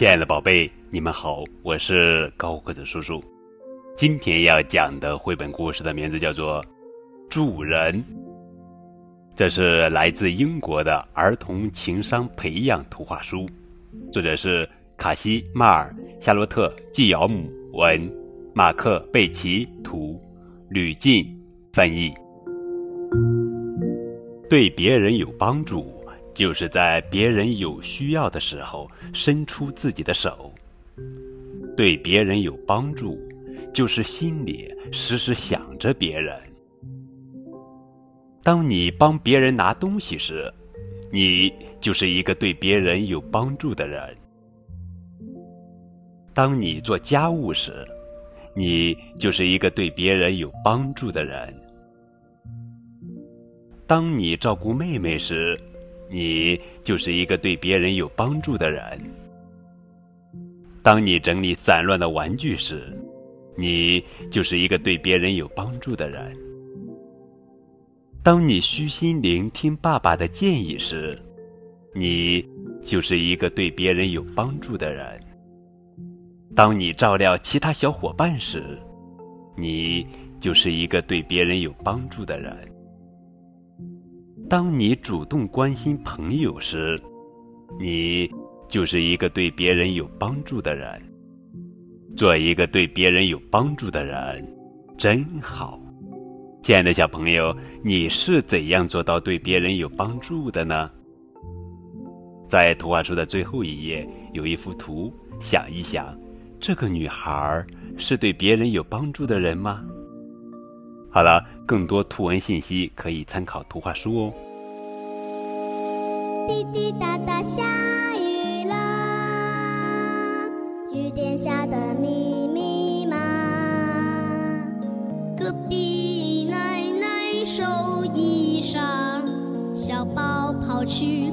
亲爱的宝贝，你们好，我是高个子叔叔。今天要讲的绘本故事的名字叫做《助人》，这是来自英国的儿童情商培养图画书，作者是卡西·马尔、夏洛特·季尧姆文、马克·贝奇图、吕进翻译。对别人有帮助。就是在别人有需要的时候伸出自己的手，对别人有帮助，就是心里时时想着别人。当你帮别人拿东西时，你就是一个对别人有帮助的人；当你做家务时，你就是一个对别人有帮助的人；当你照顾妹妹时，你就是一个对别人有帮助的人。当你整理散乱的玩具时，你就是一个对别人有帮助的人。当你虚心聆听爸爸的建议时，你就是一个对别人有帮助的人。当你照料其他小伙伴时，你就是一个对别人有帮助的人。当你主动关心朋友时，你就是一个对别人有帮助的人。做一个对别人有帮助的人，真好。亲爱的小朋友，你是怎样做到对别人有帮助的呢？在图画书的最后一页有一幅图，想一想，这个女孩是对别人有帮助的人吗？好了，更多图文信息可以参考图画书哦。滴滴答答下雨了，雨点下的密密麻。隔壁奶奶收衣裳，小宝跑去。